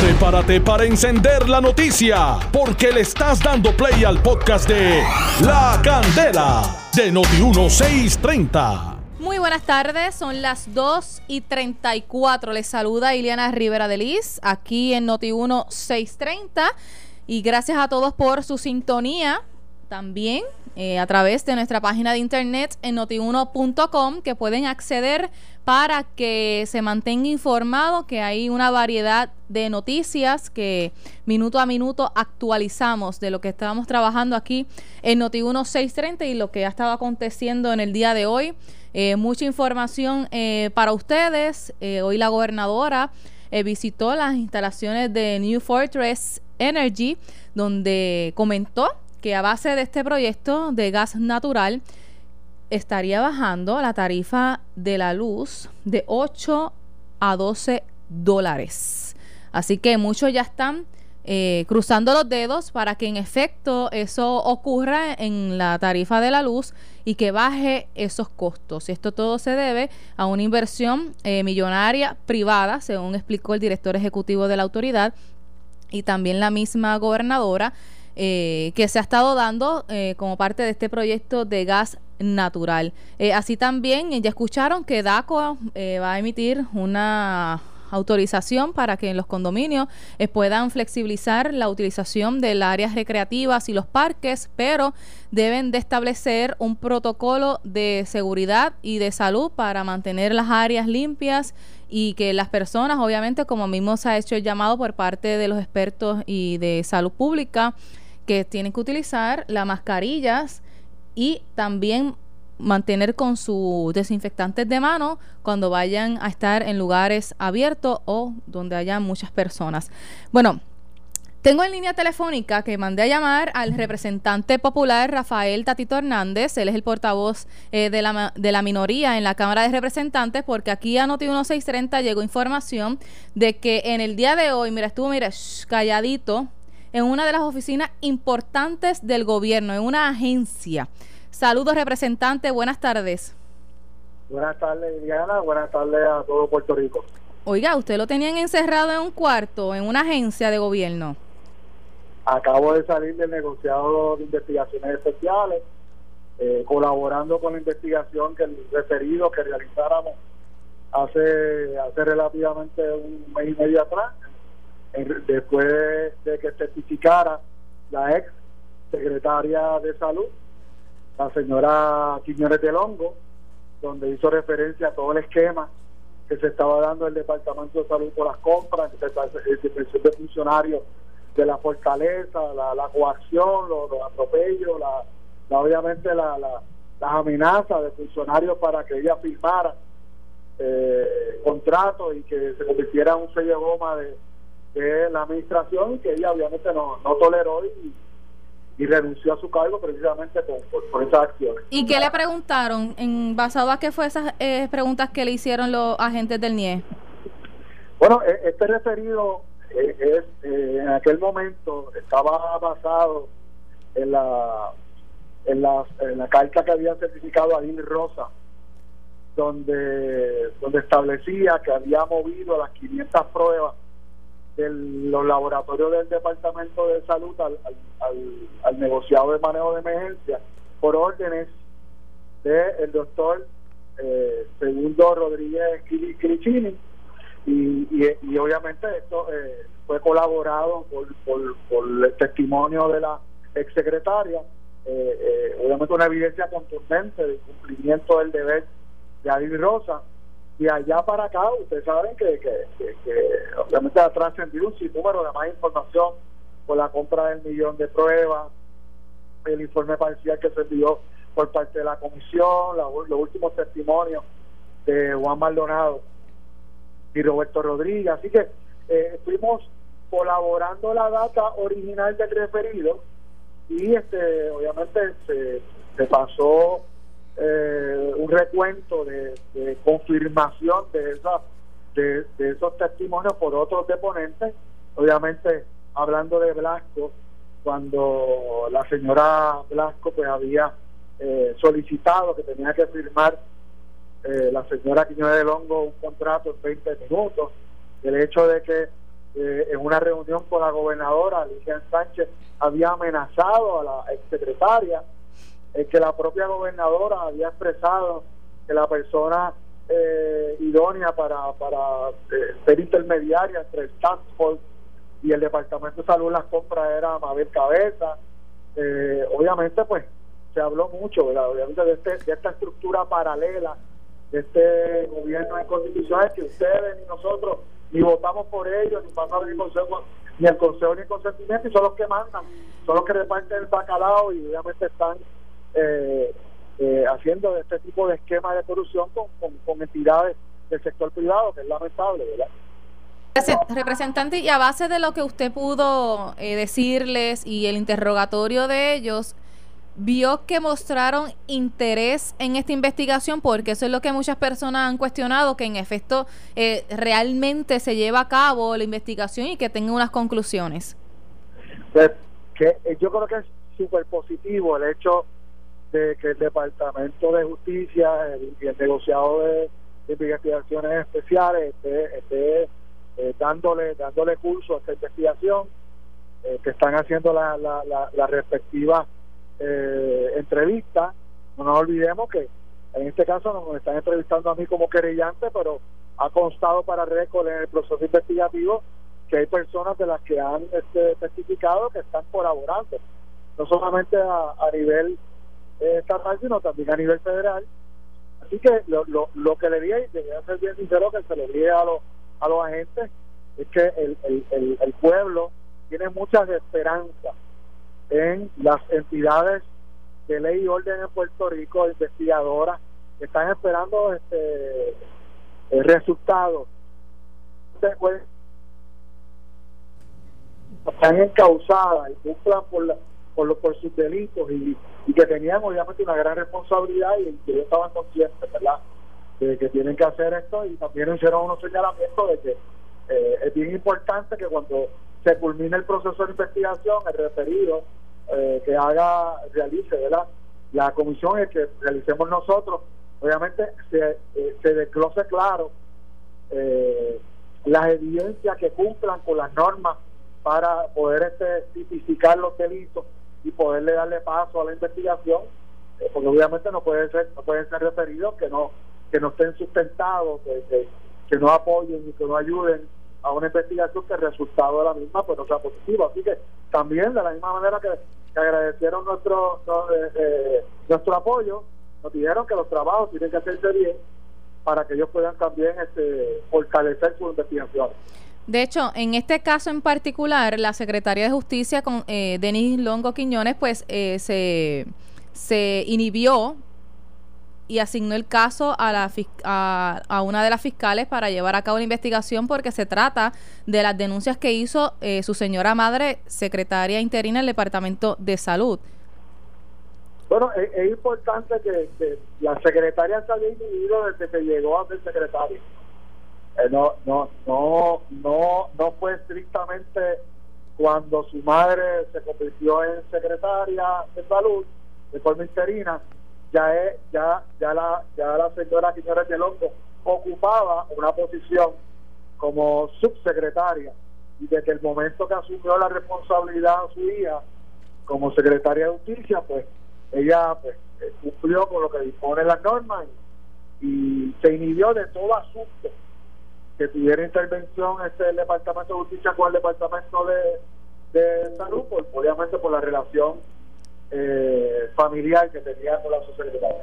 Prepárate para encender la noticia, porque le estás dando play al podcast de La Candela de Noti1630. Muy buenas tardes, son las 2 y 34. Les saluda Ileana Rivera de Liz, aquí en Noti1630. Y gracias a todos por su sintonía. También eh, a través de nuestra página de internet en notiuno.com que pueden acceder para que se mantenga informado que hay una variedad de noticias que minuto a minuto actualizamos de lo que estábamos trabajando aquí en Noti1 630 y lo que ha estado aconteciendo en el día de hoy. Eh, mucha información eh, para ustedes. hoy la gobernadora visitó las instalaciones de New Fortress Energy, donde comentó que a base de este proyecto de gas natural estaría bajando la tarifa de la luz de 8 a 12 dólares. Así que muchos ya están eh, cruzando los dedos para que en efecto eso ocurra en la tarifa de la luz y que baje esos costos. Esto todo se debe a una inversión eh, millonaria privada, según explicó el director ejecutivo de la autoridad y también la misma gobernadora eh, que se ha estado dando eh, como parte de este proyecto de gas natural. Eh, así también ya escucharon que DACO va a emitir una autorización para que en los condominios puedan flexibilizar la utilización de las áreas recreativas y los parques, pero deben de establecer un protocolo de seguridad y de salud para mantener las áreas limpias y que las personas, obviamente, como mismo se ha hecho el llamado por parte de los expertos y de salud pública, que tienen que utilizar las mascarillas y también mantener con sus desinfectantes de mano cuando vayan a estar en lugares abiertos o donde haya muchas personas. Bueno, tengo en línea telefónica que mandé a llamar al representante popular Rafael Tatito Hernández. Él es el portavoz eh, de, la, de, la, minoría en la Cámara de Representantes, porque aquí a Noti 1630 llegó información de que en el día de hoy, mira, estuvo, mira, calladito, en una de las oficinas importantes del gobierno, en una agencia. Saludos, representante, buenas tardes. Buenas tardes, Diana, buenas tardes a todo Puerto Rico. Oiga, ¿usted lo tenían encerrado en un cuarto, en una agencia de gobierno? Acabo de salir del negociado de investigaciones especiales, eh, colaborando con la investigación que el referido que realizáramos hace, hace relativamente un mes y medio atrás, después de que testificara la ex secretaria de salud, la señora Quiñones del Hongo, donde hizo referencia a todo el esquema que se estaba dando el Departamento de Salud por las compras, el de funcionarios de la fortaleza, la, coacción, los, atropellos, la, obviamente la, las amenazas de funcionarios para que ella firmara eh, contratos y que se convirtiera en un sello de goma de, de la administración que ella obviamente no, no toleró y, renunció a su cargo precisamente por, esas acciones. ¿Y qué le preguntaron? en ¿Basado a qué fue esas eh, preguntas que le hicieron los agentes del NIE? Bueno, e, este referido eh, es eh, en aquel momento estaba basado en la en la, en la carta que había certificado a Rosa donde donde establecía que había movido las 500 pruebas de los laboratorios del Departamento de Salud al, al, negociado de manejo de emergencia por órdenes del el doctor eh, Segundo Rodríguez Cricini. Y, y, obviamente esto eh, fue colaborado por, por, el testimonio de la exsecretaria eh, eh, obviamente una evidencia contundente del cumplimiento del deber de Adil Rosa y allá para acá, ustedes saben que, obviamente ha trascendido un número de más información por la compra del millón de pruebas, el informe parcial que se envió por parte de la comisión, los últimos testimonios de Juan Maldonado y Roberto Rodríguez. Así que eh, estuvimos colaborando la data original del referido y este obviamente se pasó eh, un recuento de, confirmación de, esa, de, esos testimonios por otros deponentes, obviamente hablando de Blasco, cuando la señora Blasco pues había eh, solicitado que tenía que firmar eh, la señora Quiñones del Hongo un contrato en 20 minutos, el hecho de que eh, en una reunión con la gobernadora Alicia Sánchez había amenazado a la exsecretaria, eh, que la propia gobernadora había expresado que la persona eh, idónea para, para ser intermediaria entre el Task y el Departamento de Salud las compras era Mabel Cabeza. obviamente, pues se habló mucho, Obviamente de, este, de esta estructura paralela de este gobierno en constituciones que ustedes ni nosotros ni votamos por ellos, ni pasamos ni consejo, ni el consejo ni el consentimiento, y son los que mandan, son los que reparten el bacalao y obviamente están eh, eh, haciendo este tipo de esquema de corrupción con, con, entidades del sector privado, que es lamentable, ¿verdad? Representante, y a base de lo que usted pudo eh, decirles y el interrogatorio de ellos, vio que mostraron interés en esta investigación, porque eso es lo que muchas personas han cuestionado, que en efecto eh, realmente se lleva a cabo la investigación y que tenga unas conclusiones. Pues, que eh, yo creo que es súper positivo el hecho de que el Departamento de Justicia el, el negociado de, investigaciones especiales esté, eh, dándole dándole curso a esta investigación, que están haciendo la, la, la respectiva eh, entrevistas. No nos olvidemos que en este caso nos están entrevistando a mí como querellante, pero ha constado para récord en el proceso investigativo que hay personas de las que han este, testificado que están colaborando, no solamente a, nivel eh, estatal, sino también a nivel federal. Así que lo, lo, lo que le y debería ser bien sincero que se le dije a los, a los agentes, es que el, el, el pueblo tiene muchas esperanzas en las entidades de ley y orden en Puerto Rico, investigadoras, que están esperando este resultados. Pues, están encausadas y cumplan por, por, por sus delitos y, que tenían obviamente una gran responsabilidad y que ellos estaban conscientes, ¿verdad?, de que tienen que hacer esto y también hicieron unos señalamientos de que eh, es bien importante que cuando se culmine el proceso de investigación, el referido eh, que haga, realice, ¿verdad? La comisión es que realicemos nosotros, obviamente se, eh, se desglose claro eh, las evidencias que cumplan con las normas para poder este, tipificar los delitos y poderle darle paso a la investigación, porque obviamente no puede ser, no pueden ser referidos que no que no estén sustentados, que, no apoyen y que no ayuden a una investigación que el resultado de la misma pues no sea positivo. Así que también de la misma manera que agradecieron nuestro eh, eh, nuestro apoyo, nos dijeron que los trabajos tienen que hacerse bien para que ellos puedan también este, fortalecer su investigación. De hecho, en este caso en particular, la Secretaría de Justicia, con eh, Denis Longo Quiñones, pues eh, se, se inhibió y asignó el caso a, la, a, una de las fiscales para llevar a cabo la investigación porque se trata de las denuncias que hizo eh, su señora madre, secretaria interina del Departamento de Salud. Bueno, es, importante que, la secretaria se haya inhibido desde que llegó a ser secretaria. Eh, no, no, no, no, no fue estrictamente cuando su madre se convirtió en secretaria de salud de forma interina, ya es, ya, ya la, ya la señora Quiñones de Longo ocupaba una posición como subsecretaria. Y desde el momento que asumió la responsabilidad a su hija como secretaria de justicia, pues ella pues, eh, cumplió con lo que dispone las normas y, se inhibió de todo asunto que tuviera intervención este el departamento de justicia con el departamento de, de salud, pues, obviamente por la relación eh, familiar que tenía con la sociedad.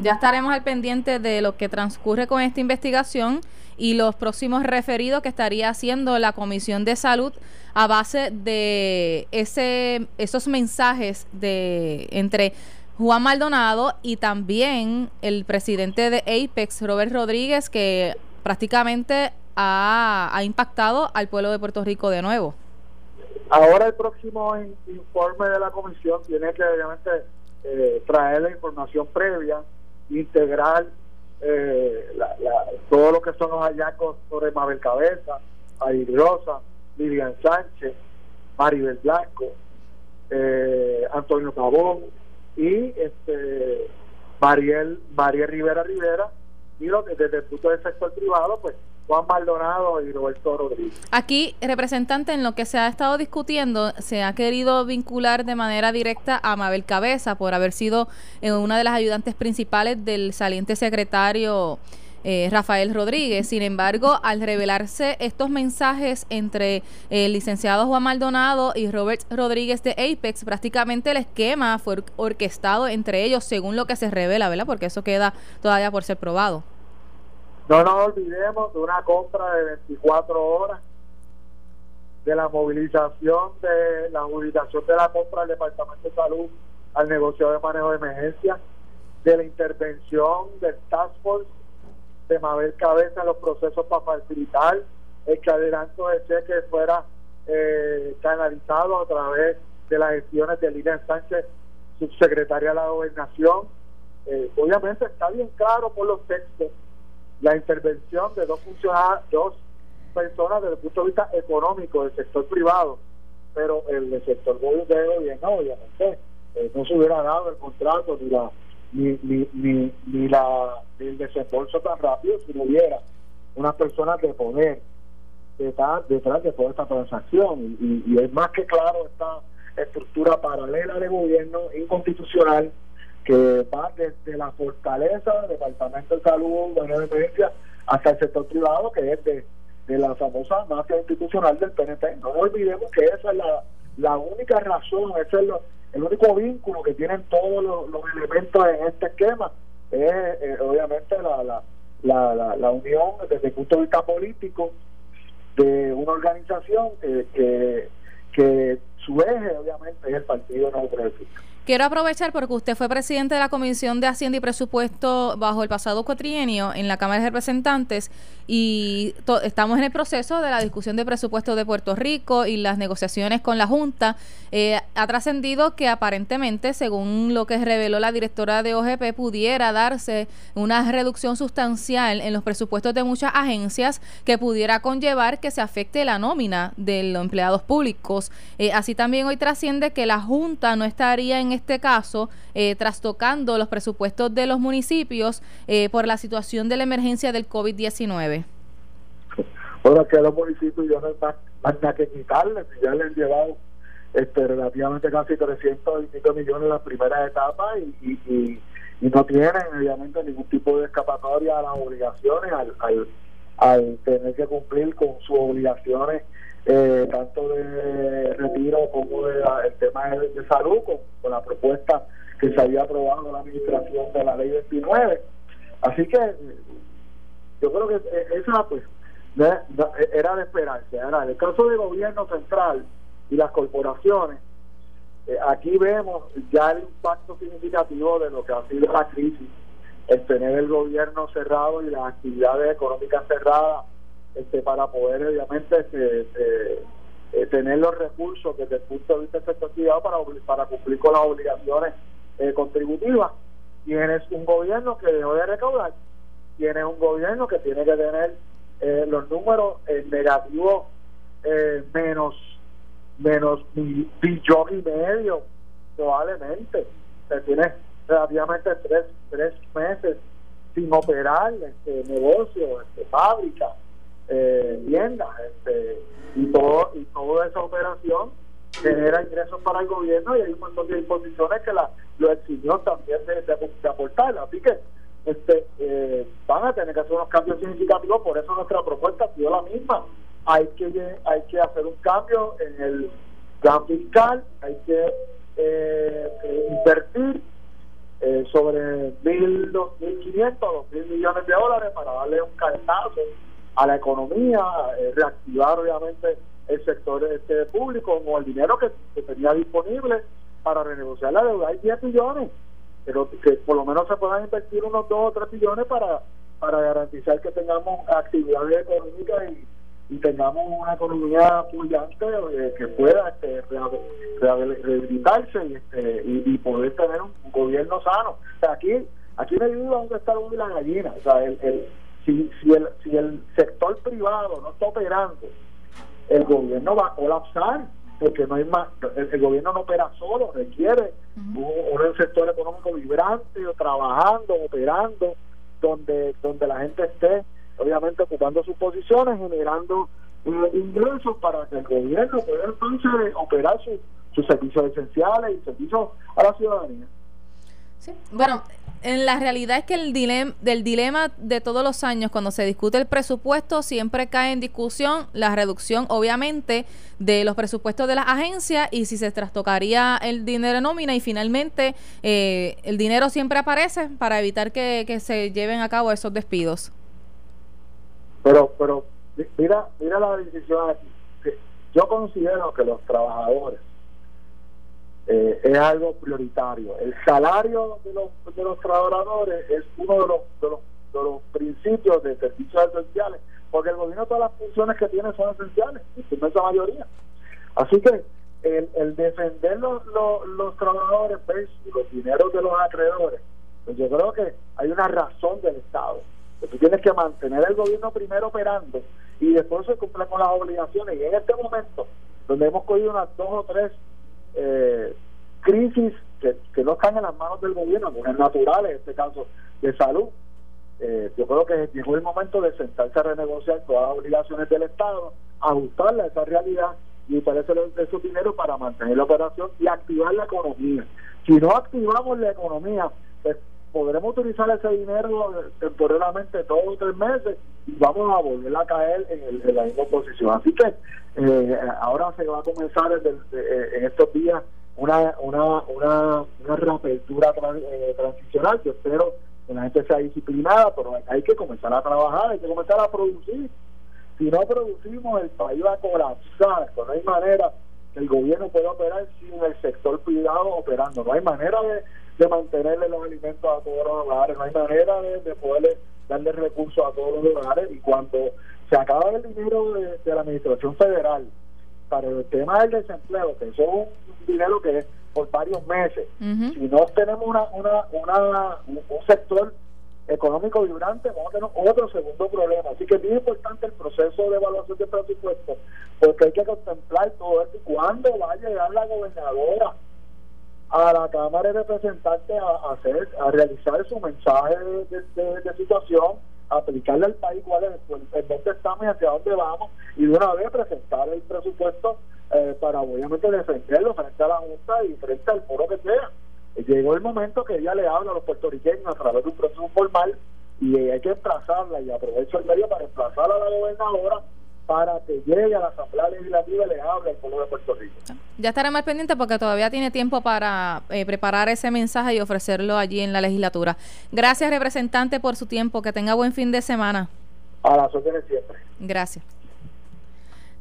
Ya estaremos al pendiente de lo que transcurre con esta investigación y los próximos referidos que estaría haciendo la Comisión de Salud a base de ese esos mensajes de entre Juan Maldonado y también el presidente de Apex, Robert Rodríguez, que prácticamente ha, ha impactado al pueblo de Puerto Rico de nuevo. Ahora el próximo informe de la comisión tiene que obviamente eh, traer la información previa, integrar eh, todo lo que son los hallazgos sobre Mabel Cabeza, Air Rosa, Lilian Sánchez, Maribel Blanco, eh, Antonio Pavón y este Mariel, Mariel Rivera Rivera que desde el punto del sector privado pues Juan Maldonado y Roberto Rodríguez. Aquí, representante, en lo que se ha estado discutiendo, se ha querido vincular de manera directa a Mabel Cabeza por haber sido eh, una de las ayudantes principales del saliente secretario eh, Rafael Rodríguez. Sin embargo, al revelarse estos mensajes entre el licenciado Juan Maldonado y Robert Rodríguez de Apex, prácticamente el esquema fue orquestado entre ellos según lo que se revela, ¿verdad? Porque eso queda todavía por ser probado. No nos olvidemos de una compra de 24 horas, de la movilización de la movilización de la compra del Departamento de Salud al negocio de manejo de emergencia, de la intervención del Task Force de Mabel Cabeza en los procesos para facilitar el que adelanto de cheque fuera eh, canalizado a través de las gestiones de Lilian Sánchez, subsecretaria de la Gobernación. Eh, obviamente está bien claro por los textos la intervención de dos funcionarios, dos personas desde el punto de vista económico del sector privado, pero el del sector gobierno, obviamente, eh, no se hubiera dado el contrato ni la ni, ni, ni, ni la el desembolso tan rápido si no hubiera unas personas de poder detrás, detrás de toda esta transacción y, es más que claro esta estructura paralela de gobierno inconstitucional que va desde la fortaleza del Departamento de Salud, de Emergencia, hasta el sector privado, que es de, la famosa mafia institucional del PNP. No olvidemos que esa es la, la única razón, ese es el único vínculo que tienen todos los, elementos en este esquema, es eh, obviamente la, la, la, la, unión desde el punto de vista político de una organización que, que, su eje obviamente es el Partido No Progresista. Quiero aprovechar porque usted fue presidente de la Comisión de Hacienda y Presupuesto bajo el pasado cuatrienio en la Cámara de Representantes y estamos en el proceso de la discusión de presupuesto de Puerto Rico y las negociaciones con la Junta. Eh, ha trascendido que aparentemente, según lo que reveló la directora de OGP, pudiera darse una reducción sustancial en los presupuestos de muchas agencias que pudiera conllevar que se afecte la nómina de los empleados públicos. Eh, así también hoy trasciende que la Junta no estaría en este caso eh, trastocando los presupuestos de los municipios eh, por la situación de la emergencia del COVID-19? Bueno, que los municipios ya no hay más, que quitarles, ya les han llevado este, relativamente casi 300 millones en la primera etapa y, y, no tienen obviamente ningún tipo de escapatoria a las obligaciones al tener que cumplir con sus obligaciones eh, tanto de retiro como de el tema de, salud, con, la propuesta que se había aprobado en la administración de la ley 29. Así que yo creo que eh, esa pues era de esperanza. Ahora, en el caso del gobierno central y las corporaciones, eh, aquí vemos ya el impacto significativo de lo que ha sido la crisis, el tener el gobierno cerrado y las actividades económicas cerradas este, para poder obviamente este, eh, tener los recursos desde el punto de vista de para, para cumplir con las obligaciones eh, contributivas. Tienes un gobierno que debe de recaudar, tienes un gobierno que tiene que tener eh, los números negativos menos menos billón y medio probablemente. O tienes relativamente tres, tres meses sin operar este negocio, este, fábrica, eh, tiendas este, y todo y toda esa operación genera ingresos para el gobierno y hay un montón de disposiciones que la, lo exigió también de, de, aportar. Así que este eh, van a tener que hacer unos cambios significativos por eso nuestra propuesta ha la misma. Hay que hay que hacer un cambio en el plan fiscal hay que eh, invertir eh, sobre mil, dos mil quinientos, dos mil millones de dólares para darle un cartazo a la economía, eh, reactivar obviamente el sector este público con el dinero que, tenía disponible para renegociar la deuda. Hay 10 millones, pero que por lo menos se puedan invertir unos 2 o 3 millones para, para garantizar que tengamos actividades económicas y, tengamos una economía pujante eh, que pueda este, rehabilitarse y, este, y, poder tener un, gobierno sano. aquí, aquí me ayuda dónde está la gallina. O sea, el si, si, el, si el sector privado no está operando, el gobierno va a colapsar porque no hay más, el, gobierno no opera solo, requiere un, sector económico vibrante, trabajando, operando, donde, donde la gente esté obviamente ocupando sus posiciones, generando eh, ingresos para que el gobierno pueda entonces operar sus servicios esenciales y servicios a la ciudadanía. Sí. Bueno, en la realidad es que el dilema, del dilema de todos los años, cuando se discute el presupuesto, siempre cae en discusión la reducción, obviamente, de los presupuestos de las agencias y si se trastocaría el dinero en nómina y finalmente eh, el dinero siempre aparece para evitar que, que se lleven a cabo esos despidos. Pero, pero mira, mira la decisión aquí. Yo considero que los trabajadores eh, es algo prioritario. El salario de los, de los trabajadores es uno de los, de los, de los principios de servicios esenciales, porque el gobierno todas las funciones que tiene son esenciales, en su mayoría. Así que el, el defender los, los, trabajadores versus los dineros de los acreedores, pues yo creo que hay una razón del Estado. Que tú tienes que mantener el gobierno primero operando y después se cumple con las obligaciones. Y en este momento, donde hemos cogido unas dos o tres eh, crisis que, no están en las manos del gobierno, es natural en este caso de salud. Eh, yo creo que llegó el momento de sentarse a renegociar todas las obligaciones del Estado, ajustarle a esa realidad y utilizar esos dinero para mantener la operación y activar la economía. Si no activamos la economía, pues podremos utilizar ese dinero temporalmente todos los tres meses y vamos a volver a caer en, la misma posición. Así que eh, ahora se va a comenzar eh, en estos días una una una, una reapertura eh, transicional. Yo espero que la gente sea disciplinada, pero hay que comenzar a trabajar, hay que comenzar a producir. Si no producimos, el país va a colapsar, no hay manera que el gobierno pueda operar sin el sector privado operando. No hay manera de, de mantenerle los alimentos a todos los hogares, no hay manera de, de poderle darle recursos a todos los hogares y cuando se acaba el dinero de, la administración federal para el tema del desempleo, que eso es un dinero que es por varios meses, si no tenemos una, una, una, un sector económico vibrante, vamos a tener otro segundo problema. Así que es bien importante el proceso de evaluación de presupuesto, porque hay que contemplar todo esto. ¿Y cuándo va a llegar la gobernadora a la Cámara de Representantes a, hacer, a realizar su mensaje de, situación, aplicarle al país cuál es el, dónde estamos y hacia dónde vamos, y de una vez presentar el presupuesto eh, para obviamente defenderlo frente a la Junta y frente al foro que sea. Llegó el momento que ella le habla a los puertorriqueños a través de un proceso formal y hay que emplazarla y aprovecho el medio para emplazar a la gobernadora para que llegue a la Asamblea Legislativa y le hable al pueblo de Puerto Rico. Ya estaré más pendiente porque todavía tiene tiempo para eh, preparar ese mensaje y ofrecerlo allí en la legislatura. Gracias, representante, por su tiempo. Que tenga buen fin de semana. A las órdenes siempre. Gracias.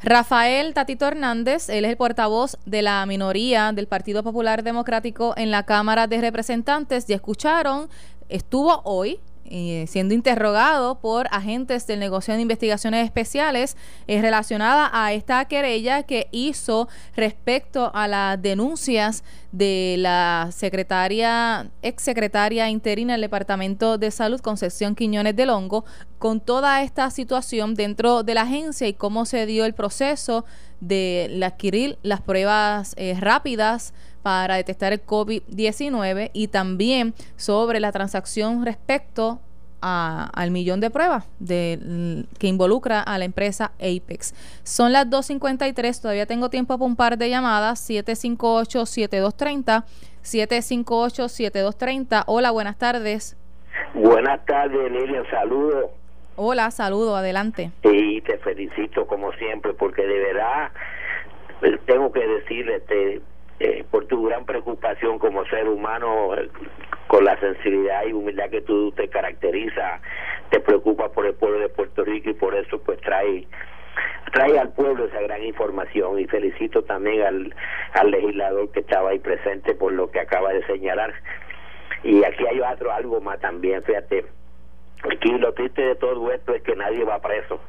Rafael Tatito Hernández, él es el portavoz de la minoría del Partido Popular Democrático en la Cámara de Representantes. Ya escucharon, estuvo hoy eh, siendo interrogado por agentes del negocio de investigaciones especiales eh, relacionada a esta querella que hizo respecto a las denuncias de la secretaria, ex secretaria interina del Departamento de Salud, Concepción Quiñones del Hongo, con toda esta situación dentro de la agencia y cómo se dio el proceso de adquirir las pruebas eh, rápidas para detectar el COVID-19 y también sobre la transacción respecto al millón de pruebas de, que involucra a la empresa Apex. Son las 2.53, todavía tengo tiempo para un par de llamadas, 758-7230, 758-7230. Hola, buenas tardes. Buenas tardes, Lilian, saludo. Hola, saludo, adelante. Y te felicito como siempre, porque de verdad eh, tengo que decirle, te, eh, por tu gran preocupación como ser humano, eh, con la sensibilidad y humildad que tú te caracteriza, te preocupa por el pueblo de Puerto Rico y por eso pues trae trae al pueblo esa gran información y felicito también al, al legislador que estaba ahí presente por lo que acaba de señalar. Y aquí hay otro algo más también, fíjate, Aquí lo triste de todo esto es que nadie va preso.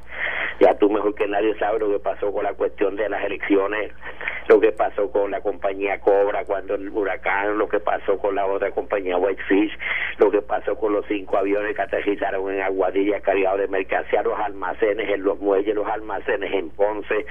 Ya tú mejor que nadie sabes lo que pasó con la cuestión de las elecciones, lo que pasó con la compañía Cobra cuando el huracán, lo que pasó con la otra compañía Whitefish, lo que pasó con los cinco aviones que aterrizaron en Aguadilla cargados de mercancía, los almacenes en los muelles, los almacenes en Ponce.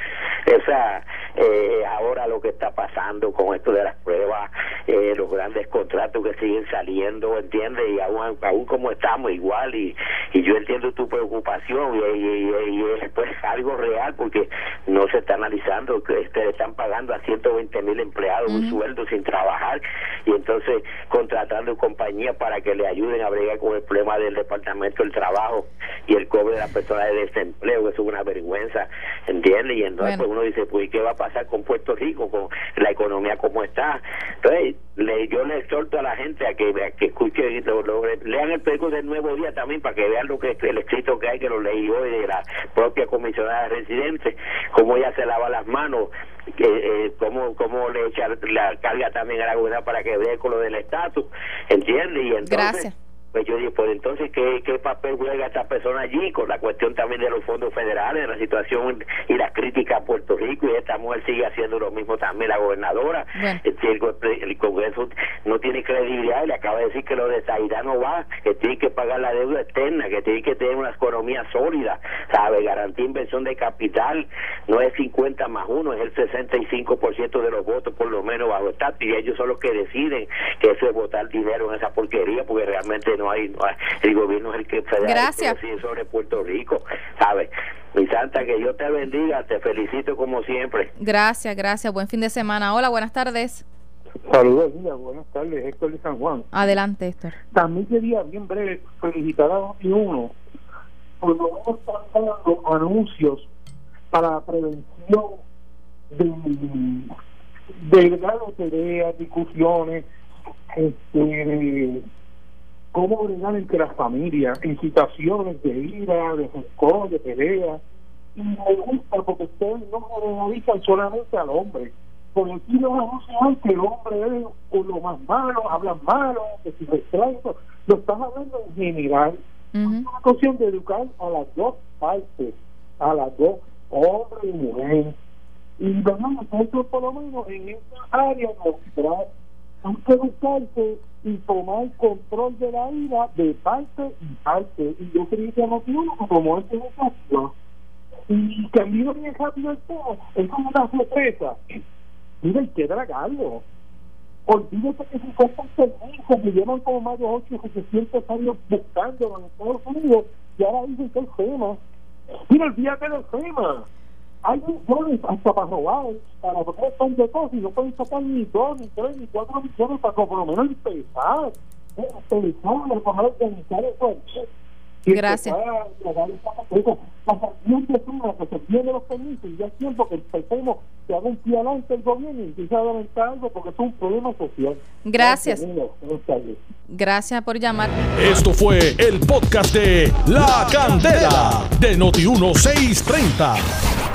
Esa, eh, ahora lo que está pasando con esto de las pruebas, eh, los grandes contratos que siguen saliendo, ¿entiendes? Y aún, aún como estamos igual y, y yo entiendo tu preocupación y, y, es pues algo real porque no se está analizando que este, están pagando a 120 mil empleados un sueldo sin trabajar y entonces contratando compañías para que le ayuden a bregar con el problema del departamento del trabajo y el cobre de las personas de desempleo, eso es una vergüenza, ¿entiendes? Y entonces pues, uno dice, pues ¿qué va a pasar con Puerto Rico, con la economía como está? Entonces, le, yo le exhorto a la gente a que, que escuche, lo, lean el periódico del Nuevo Día también para que vean lo que el escrito que hay, que lo leí hoy de la propia comisionada de residentes, cómo ella se lava las manos, eh, cómo, cómo le echa la carga también a la gobernadora para que vea con lo del estatus, ¿entiendes? Y entonces, Gracias pues yo dije, pues entonces, ¿qué, ¿qué papel juega esta persona allí con la cuestión también de los fondos federales, la situación y las críticas a Puerto Rico? Y esta mujer sigue haciendo lo mismo también, la gobernadora. El, Congreso no tiene credibilidad y le acaba de decir que lo de Zaira no va, que tiene que pagar la deuda externa, que tiene que tener una economía sólida, ¿sabe? Garantía inversión de capital, no es 50 más uno, es el 65% de los votos por lo menos bajo estatus y ellos son los que deciden que eso es votar dinero en esa porquería porque realmente no no hay, el gobierno es el que federal sobre Puerto Rico, ¿sabes? Mi santa, que Dios te bendiga, te felicito como siempre. Gracias, gracias, buen fin de semana. Hola, buenas tardes. Saludos, buenas tardes, Héctor de San Juan. Adelante, Héctor. También quería, bien breve, felicitar a uno por lo menos están dando anuncios para la prevención de, de grandes discusiones, este, cómo bregar entre las familias en situaciones de ira, de rencor, de pelea. Y me gusta porque ustedes no analizan solamente al hombre. Porque aquí los anuncian que el hombre es lo más malo, hablan malo, que si retraso. Lo estás hablando en general. Es una cuestión de educar a las dos partes, a las dos, hombre y mujer. Y nosotros por lo menos en esta área mostrar hay que buscarse y tomar control de la ira de parte y parte. Y yo creo que no tiene como este ejemplo. Y cambió bien rápido el tema, es como una sorpresa. Mira, hay que dragarlo. Olvídate que si cosas permisos que llevan como más de 8 o 700 años buscando en Estados Unidos y ahora dicen que es FEMA. Mira, olvídate del FEMA hay millones hasta para robar, para poner un de cosas y no pueden sacar ni dos, ni tres, ni cuatro millones para por lo menos empezar. Organizar. Gracias. que se tiene los permisos y ya es tiempo que empecemos que haga un pie adelante el gobierno y empiece a adelantar algo porque es un problema social. Gracias. Gracias por llamar. Esto fue el podcast de La Candela de Noti1630.